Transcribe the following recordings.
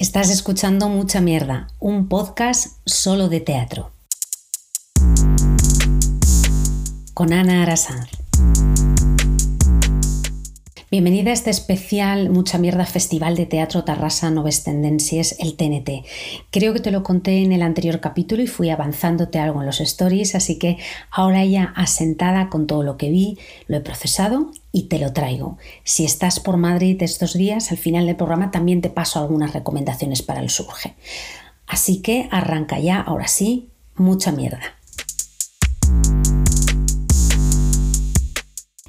Estás escuchando Mucha Mierda, un podcast solo de teatro. Con Ana Arasanz. Bienvenida a este especial Mucha Mierda Festival de Teatro Tarrasa Noves Tendencias, el TNT. Creo que te lo conté en el anterior capítulo y fui avanzándote algo en los stories, así que ahora ya asentada con todo lo que vi, lo he procesado y te lo traigo. Si estás por Madrid estos días, al final del programa también te paso algunas recomendaciones para el surge. Así que arranca ya, ahora sí, mucha mierda.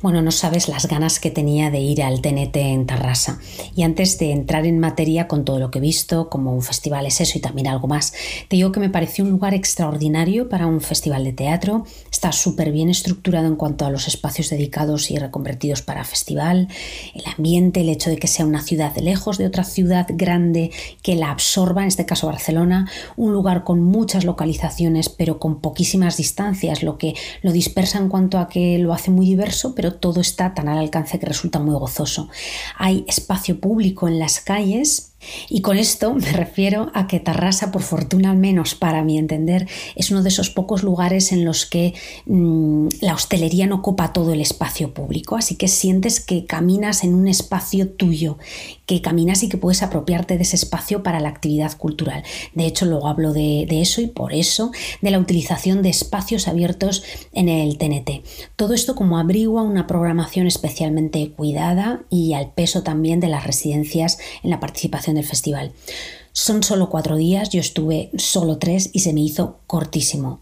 Bueno, no sabes las ganas que tenía de ir al TNT en Tarrasa. Y antes de entrar en materia con todo lo que he visto, como un festival es eso y también algo más, te digo que me pareció un lugar extraordinario para un festival de teatro. Está súper bien estructurado en cuanto a los espacios dedicados y reconvertidos para festival, el ambiente, el hecho de que sea una ciudad lejos de otra ciudad grande que la absorba, en este caso Barcelona, un lugar con muchas localizaciones pero con poquísimas distancias, lo que lo dispersa en cuanto a que lo hace muy diverso, pero todo está tan al alcance que resulta muy gozoso. Hay espacio público en las calles y con esto me refiero a que Tarrasa, por fortuna al menos para mi entender, es uno de esos pocos lugares en los que mm, la hostelería no ocupa todo el espacio público, así que sientes que caminas en un espacio tuyo, que caminas y que puedes apropiarte de ese espacio para la actividad cultural. De hecho, luego hablo de, de eso y por eso de la utilización de espacios abiertos en el TNT. Todo esto como abrigua una programación especialmente cuidada y al peso también de las residencias en la participación del festival. Son solo cuatro días, yo estuve solo tres y se me hizo cortísimo.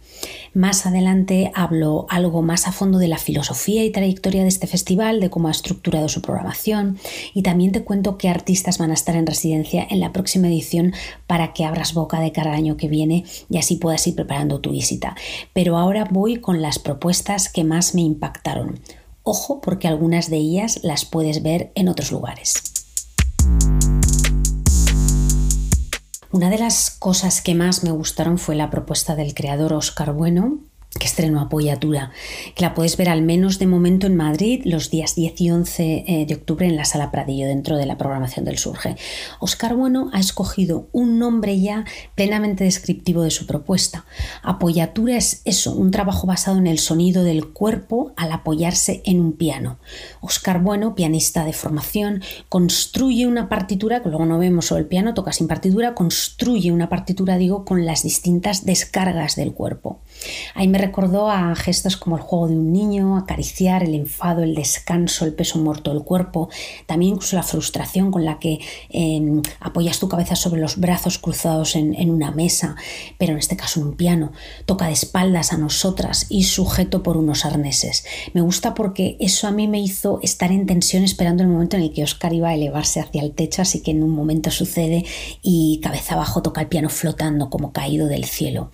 Más adelante hablo algo más a fondo de la filosofía y trayectoria de este festival, de cómo ha estructurado su programación y también te cuento qué artistas van a estar en residencia en la próxima edición para que abras boca de cada año que viene y así puedas ir preparando tu visita. Pero ahora voy con las propuestas que más me impactaron. Ojo porque algunas de ellas las puedes ver en otros lugares. Una de las cosas que más me gustaron fue la propuesta del creador Oscar Bueno, que estrenó Apoyatura, que la puedes ver al menos de momento en Madrid los días 10 y 11 eh, de octubre en la Sala Pradillo, dentro de la programación del Surge. Oscar Bueno ha escogido un nombre ya plenamente descriptivo de su propuesta. Apoyatura es eso, un trabajo basado en el sonido del cuerpo al apoyarse en un piano. Oscar Bueno, pianista de formación, construye una partitura, que luego no vemos sobre el piano, toca sin partitura, construye una partitura, digo, con las distintas descargas del cuerpo. Ahí recordó a gestos como el juego de un niño, acariciar el enfado, el descanso, el peso muerto del cuerpo, también incluso la frustración con la que em, apoyas tu cabeza sobre los brazos cruzados en, en, una mesa, pero en este caso un piano, toca de espaldas a nosotras y sujeto por unos arneses. Me gusta porque eso a mí me hizo estar en tensión esperando el momento en el que Oscar iba a elevarse hacia el techo, así que en un momento sucede y cabeza abajo toca el piano flotando como caído del cielo.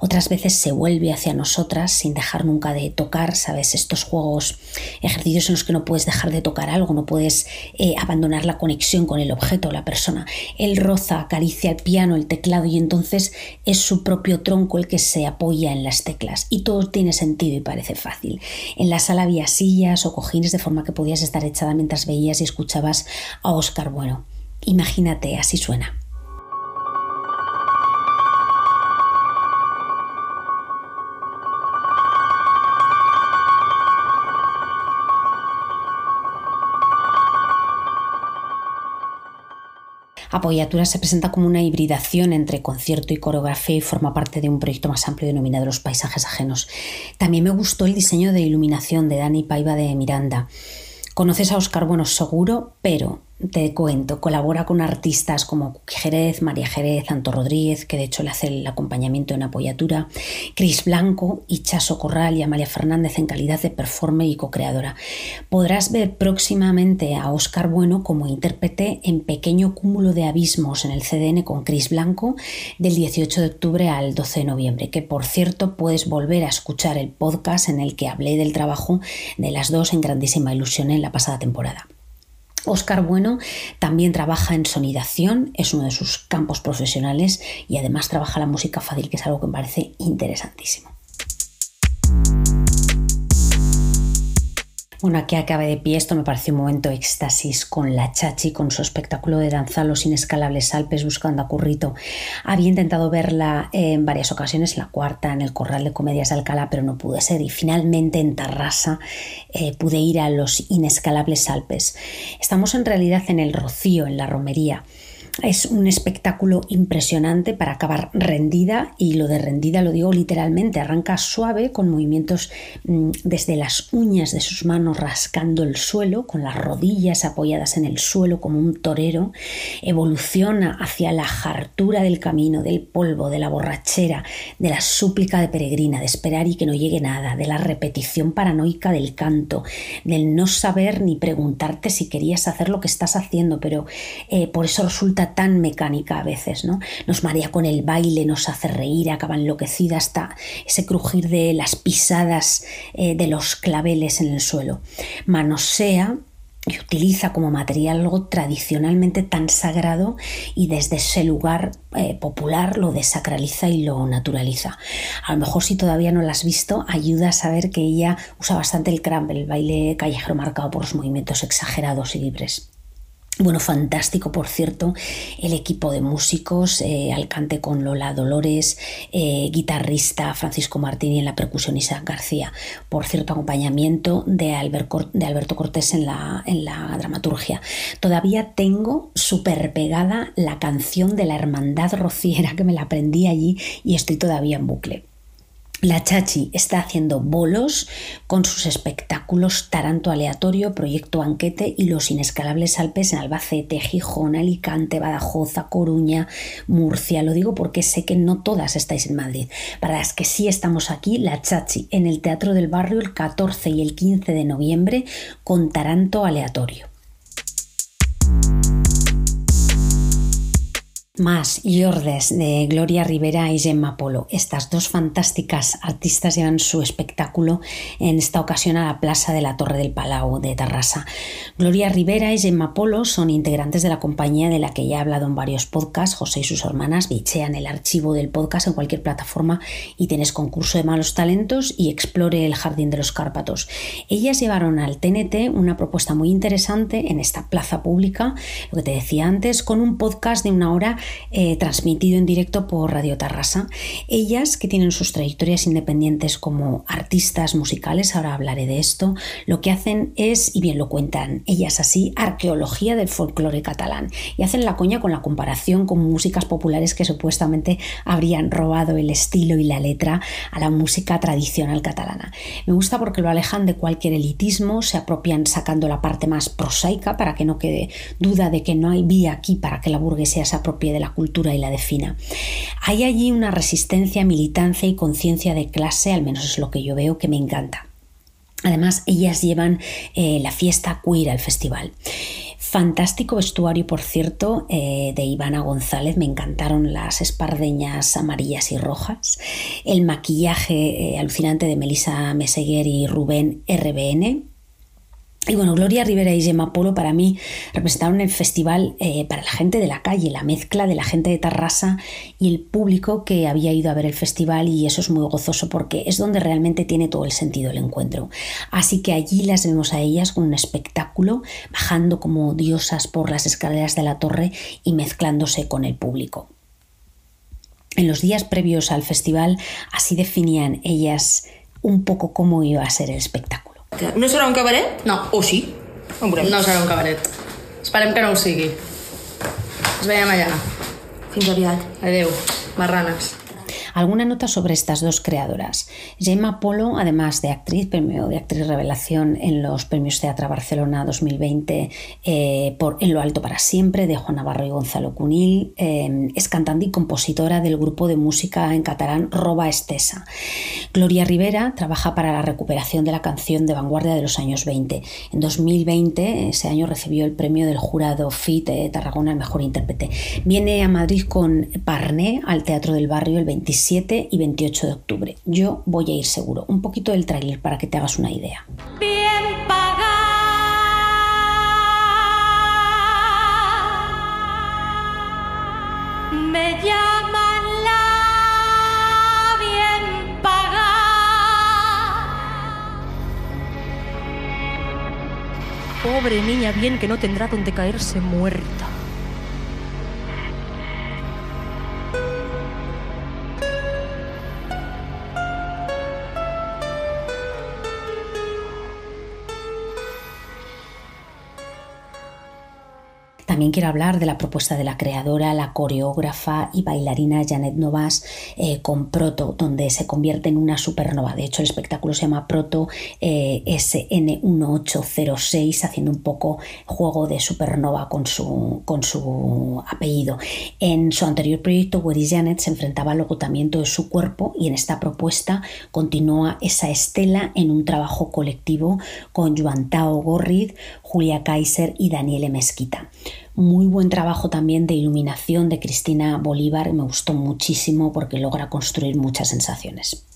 Otras veces se vuelve hacia nosotros sin dejar nunca de tocar, ¿sabes? Estos juegos, ejercicios en los que no puedes dejar de tocar algo, no puedes eh, abandonar la conexión con el objeto o la persona. Él roza, acaricia el piano, el teclado y entonces es su propio tronco el que se apoya en las teclas y todo tiene sentido y parece fácil. En la sala había sillas o cojines de forma que podías estar echada mientras veías y escuchabas a Oscar Bueno. Imagínate, así suena. Apoyatura se presenta como una hibridación entre concierto y coreografía y forma parte de un proyecto más amplio denominado Los Paisajes Ajenos. También me gustó el diseño de iluminación de Dani Paiva de Miranda. Conoces a Oscar Bueno seguro, pero te cuento, colabora con artistas como Jerez, María Jerez, Anto Rodríguez, que de hecho le hace el acompañamiento en apoyatura, Cris Blanco y Chaso Corral y Amalia Fernández en calidad de performer y co-creadora. Podrás ver próximamente a Oscar Bueno como intérprete en Pequeño Cúmulo de Abismos en el CDN con Cris Blanco del 18 de octubre al 12 de noviembre, que por cierto puedes volver a escuchar el podcast en el que hablé del trabajo de las dos en grandísima ilusión en la pasada temporada. Oscar Bueno también trabaja en sonidación, es uno de sus campos profesionales y además trabaja la música fácil, que es algo que me parece interesantísimo. Bueno, aquí acabe de pie, esto me pareció un momento éxtasis con la Chachi, con su espectáculo de danza Los Inescalables Alpes buscando a Currito. Había intentado verla en varias ocasiones, la cuarta en el Corral de Comedias de Alcalá, pero no pude ser y finalmente en Tarrasa eh, pude ir a Los Inescalables Alpes. Estamos en realidad en el Rocío, en la romería. Es un espectáculo impresionante para acabar rendida y lo de rendida lo digo literalmente, arranca suave con movimientos mm, desde las uñas de sus manos rascando el suelo, con las rodillas apoyadas en el suelo como un torero, evoluciona hacia la hartura del camino, del polvo, de la borrachera, de la súplica de peregrina, de esperar y que no llegue nada, de la repetición paranoica del canto, del no saber ni preguntarte si querías hacer lo que estás haciendo, pero eh, por eso resulta tan mecánica a veces, ¿no? Nos marea con el baile, nos hace reír, acaba enloquecida hasta ese crujir de las pisadas eh, de los claveles en el suelo. Manosea y utiliza como material algo tradicionalmente tan sagrado y desde ese lugar eh, popular lo desacraliza y lo naturaliza. A lo mejor si todavía no la has visto, ayuda a saber que ella usa bastante el crumble, el baile callejero marcado por los movimientos exagerados y libres. Bueno, fantástico, por cierto, el equipo de músicos, eh, Alcante con Lola Dolores, eh, guitarrista Francisco Martín y en la percusión Isaac García. Por cierto, acompañamiento de, Alberto Cortés en la, en la dramaturgia. Todavía tengo súper pegada la canción de la Hermandad Rociera que me la aprendí allí y estoy todavía en bucle. La Chachi está haciendo bolos con sus espectáculos Taranto Aleatorio, Proyecto Anquete y Los Inescalables Alpes en Albacete, Gijón, Alicante, Badajoz, Coruña, Murcia. Lo digo porque sé que no todas estáis en Madrid. Para las que sí estamos aquí, La Chachi en el Teatro del Barrio el 14 y el 15 de noviembre con Taranto Aleatorio. Más Yordes de Gloria Rivera y Gemma Polo. Estas dos fantásticas artistas llevan su espectáculo en esta ocasión a la Plaza de la Torre del Palau de Tarrasa. Gloria Rivera y Gemma Polo son integrantes de la compañía de la que ya he hablado en varios podcasts. José y sus hermanas bichean el archivo del podcast en cualquier plataforma y tienes concurso de malos talentos y explore el Jardín de los Cárpatos. Ellas llevaron al TNT una propuesta muy interesante en esta plaza pública, lo que te decía antes, con un podcast de una hora eh, transmitido en directo por Radio Tarrasa. Ellas, que tienen sus trayectorias independientes como artistas musicales, ahora hablaré de esto, lo que hacen es, y bien lo cuentan ellas así, arqueología del folclore catalán. Y hacen la coña con la comparación con músicas populares que supuestamente habrían robado el estilo y la letra a la música tradicional catalana. Me gusta porque lo alejan de cualquier elitismo, se apropian sacando la parte más prosaica para que no quede duda de que no hay vía aquí para que la burguesía se apropie de la cultura y la defina. Hay allí una resistencia, militancia y conciencia de clase, al menos es lo que yo veo, que me encanta. Además, ellas llevan eh, la fiesta queer al festival. Fantástico vestuario, por cierto, eh, de Ivana González. Me encantaron las espardeñas amarillas y rojas. El maquillaje eh, alucinante de Melissa Meseguer y Rubén RBN. Y bueno, Gloria Rivera y Gemma Polo para mí representaron el festival eh, para la gente de la calle, la mezcla de la gente de Tarrasa y el público que había ido a ver el festival y eso es muy gozoso porque es donde realmente tiene todo el sentido el encuentro. Así que allí las vemos a ellas con un espectáculo, bajando como diosas por las escaleras de la torre y mezclándose con el público. En los días previos al festival así definían ellas un poco cómo iba a ser el espectáculo. No serà un cabaret? No. O sí? No serà un cabaret. Esperem que no ho sigui. Ens veiem allà. Fins aviat. Adeu, marranes. Alguna nota sobre estas dos creadoras. Gemma Polo, además de actriz, premio de actriz revelación en los premios Teatra Barcelona 2020 eh, por En lo alto para siempre de Juan Navarro y Gonzalo Cunil, eh, es cantante y compositora del grupo de música en catalán Roba Estesa. Gloria Rivera trabaja para la recuperación de la canción de vanguardia de los años 20. En 2020, ese año, recibió el premio del jurado FIT de Tarragona al mejor intérprete. Viene a Madrid con Parné al Teatro del Barrio el 27 y 28 de octubre. Yo voy a ir seguro. Un poquito del tráiler para que te hagas una idea. Bien pagada. Me llaman la bien pagada. Pobre niña bien que no tendrá donde caerse muerta. También quiero hablar de la propuesta de la creadora, la coreógrafa y bailarina Janet Novas eh, con Proto, donde se convierte en una supernova. De hecho, el espectáculo se llama Proto eh, SN1806, haciendo un poco juego de supernova con su, con su apellido. En su anterior proyecto, Where Janet se enfrentaba al agotamiento de su cuerpo y en esta propuesta continúa esa estela en un trabajo colectivo con Juan Tao Gorrid, Julia Kaiser y Daniele Mezquita. Muy buen trabajo también de iluminación de Cristina Bolívar, me gustó muchísimo porque logra construir muchas sensaciones.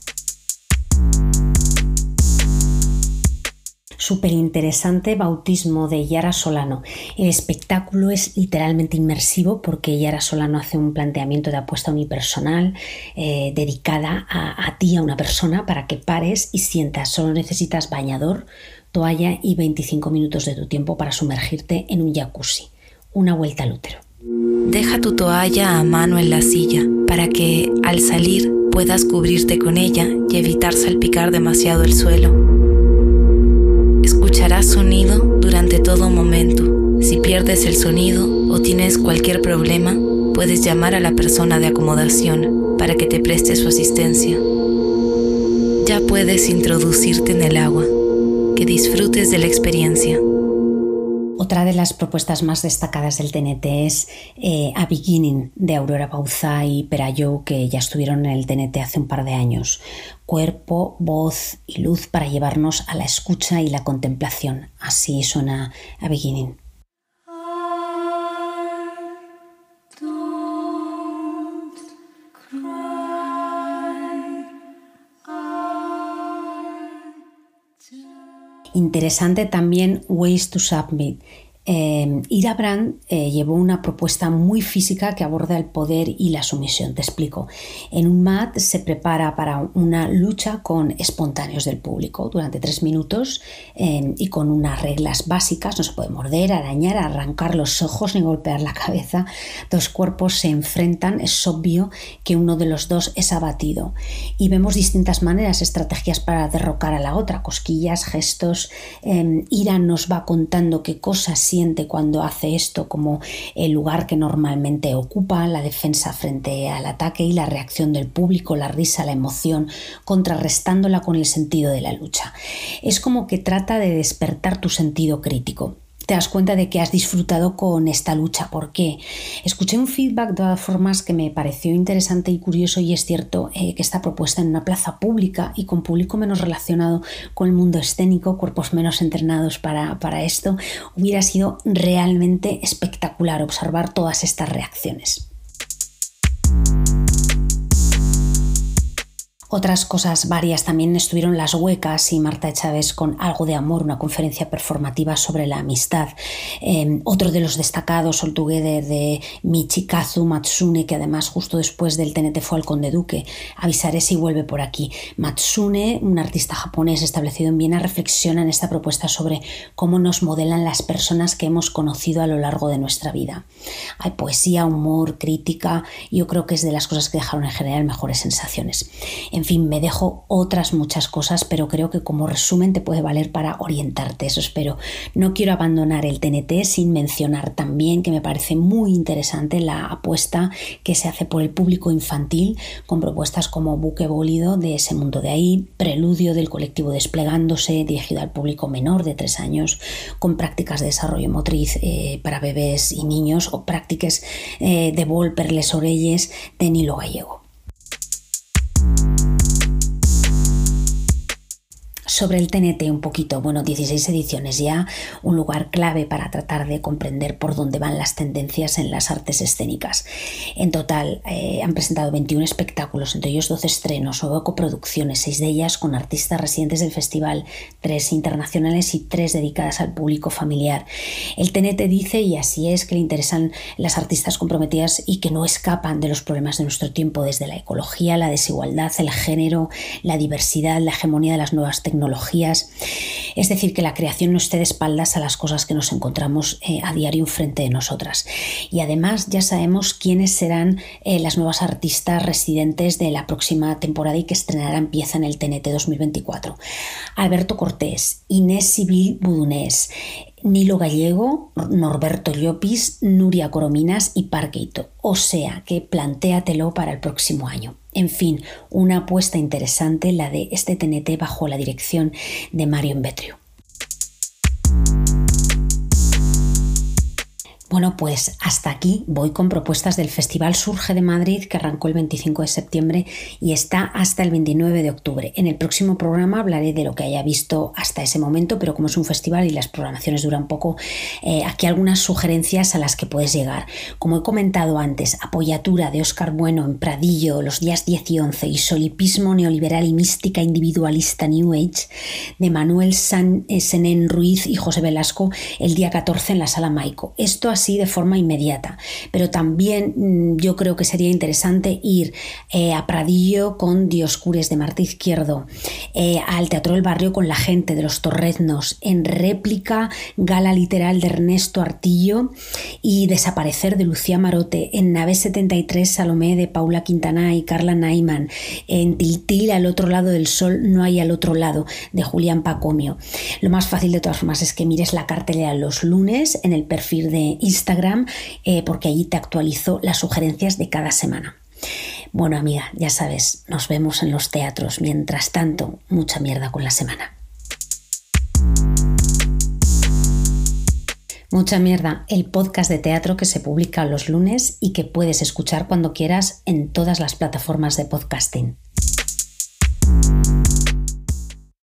Súper interesante bautismo de Yara Solano. El espectáculo es literalmente inmersivo porque Yara Solano hace un planteamiento de apuesta unipersonal eh, dedicada a, a ti, a una persona, para que pares y sientas. Solo necesitas bañador, toalla y 25 minutos de tu tiempo para sumergirte en un jacuzzi una vuelta al útero. Deja tu toalla a mano en la silla para que al salir puedas cubrirte con ella y evitar salpicar demasiado el suelo. Escucharás sonido durante todo momento. Si pierdes el sonido o tienes cualquier problema, puedes llamar a la persona de acomodación para que te preste su asistencia. Ya puedes introducirte en el agua. Que disfrutes de la experiencia. Otra de las propuestas más destacadas del TNT es eh, A Beginning de Aurora Bauzá y Perayo, que ya estuvieron en el TNT hace un par de años. Cuerpo, voz y luz para llevarnos a la escucha y la contemplación. Así suena A Beginning. Interesante también Ways to Submit, eh, Ira Brand eh, llevó una propuesta muy física que aborda el poder y la sumisión. Te explico. En un mat se prepara para una lucha con espontáneos del público durante tres minutos eh, y con unas reglas básicas. No se puede morder, arañar, arrancar los ojos ni golpear la cabeza. Dos cuerpos se enfrentan. Es obvio que uno de los dos es abatido. Y vemos distintas maneras, estrategias para derrocar a la otra, cosquillas, gestos. Ira nos va contando qué cosas cuando hace esto como el lugar que normalmente ocupa, la defensa frente al ataque y la reacción del público, la risa, la emoción, contrarrestándola con el sentido de la lucha. Es como que trata de despertar tu sentido crítico te das cuenta de que has disfrutado con esta lucha. ¿Por qué? Escuché un feedback de todas formas que me pareció interesante y curioso y es cierto eh, que esta propuesta en una plaza pública y con público menos relacionado con el mundo escénico, cuerpos menos entrenados para, para esto, hubiera sido realmente espectacular observar todas estas reacciones. Otras cosas varias también estuvieron Las Huecas y Marta Chávez con Algo de Amor, una conferencia performativa sobre la amistad. Em, otro de los destacados, All Together, de Michikazu Matsune, que además justo después del TNT fue al Conde Duque. Avisaré si vuelve por aquí. Matsune, un artista japonés establecido en Viena, reflexiona en esta propuesta sobre cómo nos modelan las personas que hemos conocido a lo largo de nuestra vida. Hay poesía, humor, crítica, yo creo que es de las cosas que dejaron en general mejores sensaciones. En fin, me dejo otras muchas cosas, pero creo que como resumen te puede valer para orientarte, eso espero. No quiero abandonar el TNT sin mencionar también que me parece muy interesante la apuesta que se hace por el público infantil con propuestas como Buque Bólido de ese mundo de ahí, Preludio del colectivo Desplegándose dirigido al público menor de tres años, con prácticas de desarrollo motriz eh, para bebés y niños o prácticas eh, de vol per les orelles de Nilo Gallego. Sobre el TNT un poquito, bueno, 16 ediciones ya, un lugar clave para tratar de comprender por dónde van las tendencias en las artes escénicas. En total eh, han presentado 21 espectáculos, entre ellos 12 estrenos, o coproducciones, 6 de ellas con artistas residentes del festival, 3 internacionales y 3 dedicadas al público familiar. El TNT dice, y así es, que le interesan las artistas comprometidas y que no escapan de los problemas de nuestro tiempo, desde la ecología, la desigualdad, el género, la diversidad, la hegemonía de las nuevas tecnologías tecnologías. Es decir, que la creación no esté de espaldas a las cosas que nos encontramos eh, a diario enfrente de nosotras. Y además ya sabemos quiénes serán eh, las nuevas artistas residentes de la próxima temporada y que estrenarán pieza en el TNT 2024. Alberto Cortés, Inés Sibil Budunés, Nilo Gallego, Norberto Llopis, Nuria Corominas y Parqueito. O sea que plantéatelo para el próximo año. En fin, una apuesta interesante la de este TNT bajo la dirección de Mario Betrio. Bueno, pues hasta aquí voy con propuestas del Festival Surge de Madrid que arrancó el 25 de septiembre y está hasta el 29 de octubre. En el próximo programa hablaré de lo que haya visto hasta ese momento, pero como es un festival y las programaciones duran poco, eh, aquí algunas sugerencias a las que puedes llegar. Como he comentado antes, Apoyatura de Óscar Bueno en Pradillo los días 10 y 11 y Solipismo neoliberal y mística individualista New Age de Manuel San, eh, Senén Ruiz y José Velasco el día 14 en la Sala Maico. Esto ha de forma inmediata. Pero también mm, yo creo que sería interesante ir eh, a Pradillo con Dioscures de Marta Izquierdo, eh, al Teatro del Barrio con la gente de los Torreznos, en réplica Gala Literal de Ernesto Artillo y Desaparecer de Lucía Marote, en Nave 73 Salomé de Paula Quintana y Carla Naiman, en Tiltil al otro lado del sol no hay al otro lado de Julián Pacomio. Lo más fácil de todas formas es que mires la cartelera los lunes en el perfil de Instagram eh, porque allí te actualizo las sugerencias de cada semana. Bueno amiga, ya sabes, nos vemos en los teatros. Mientras tanto, mucha mierda con la semana. Mucha mierda, el podcast de teatro que se publica los lunes y que puedes escuchar cuando quieras en todas las plataformas de podcasting.